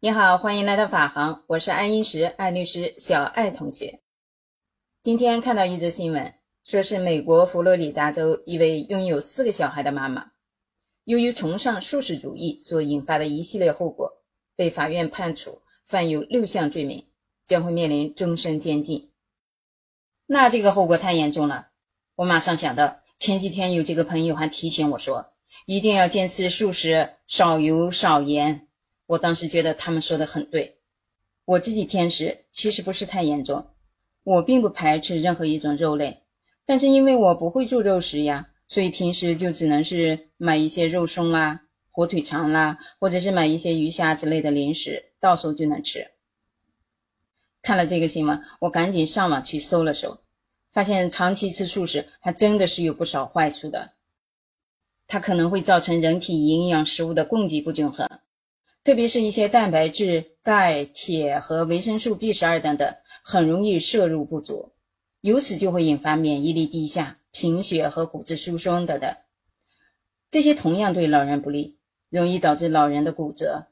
你好，欢迎来到法航，我是爱因石爱律师小爱同学。今天看到一则新闻，说是美国佛罗里达州一位拥有四个小孩的妈妈，由于崇尚素食主义所引发的一系列后果，被法院判处犯有六项罪名，将会面临终身监禁。那这个后果太严重了，我马上想到前几天有几个朋友还提醒我说，一定要坚持素食，少油少盐。我当时觉得他们说的很对，我自己偏食其实不是太严重，我并不排斥任何一种肉类，但是因为我不会做肉食呀，所以平时就只能是买一些肉松啦、火腿肠啦，或者是买一些鱼虾之类的零食，到手就能吃。看了这个新闻，我赶紧上网去搜了搜，发现长期吃素食还真的是有不少坏处的，它可能会造成人体营养食物的供给不均衡。特别是一些蛋白质、钙、铁和维生素 B 十二等等，很容易摄入不足，由此就会引发免疫力低下、贫血和骨质疏松等等。这些同样对老人不利，容易导致老人的骨折。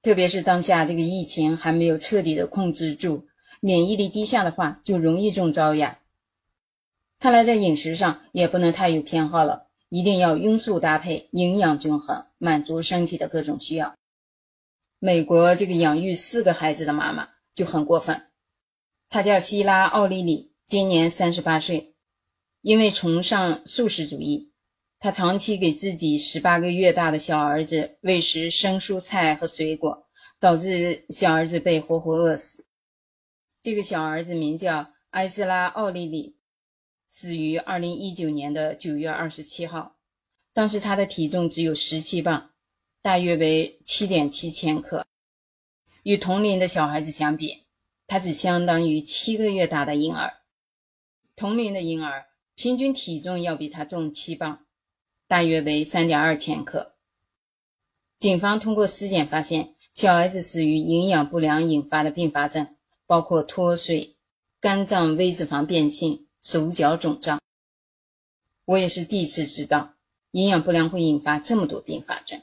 特别是当下这个疫情还没有彻底的控制住，免疫力低下的话，就容易中招呀。看来在饮食上也不能太有偏好了，一定要荤素搭配，营养均衡，满足身体的各种需要。美国这个养育四个孩子的妈妈就很过分，她叫希拉·奥利里，今年三十八岁。因为崇尚素食主义，她长期给自己十八个月大的小儿子喂食生蔬菜和水果，导致小儿子被活活饿死。这个小儿子名叫埃兹拉·奥利里，死于二零一九年的九月二十七号。当时他的体重只有十七磅。大约为七点七千克，与同龄的小孩子相比，他只相当于七个月大的婴儿。同龄的婴儿平均体重要比他重七磅，大约为三点二千克。警方通过尸检发现，小孩子死于营养不良引发的并发症，包括脱水、肝脏微脂肪变性、手脚肿胀。我也是第一次知道，营养不良会引发这么多并发症。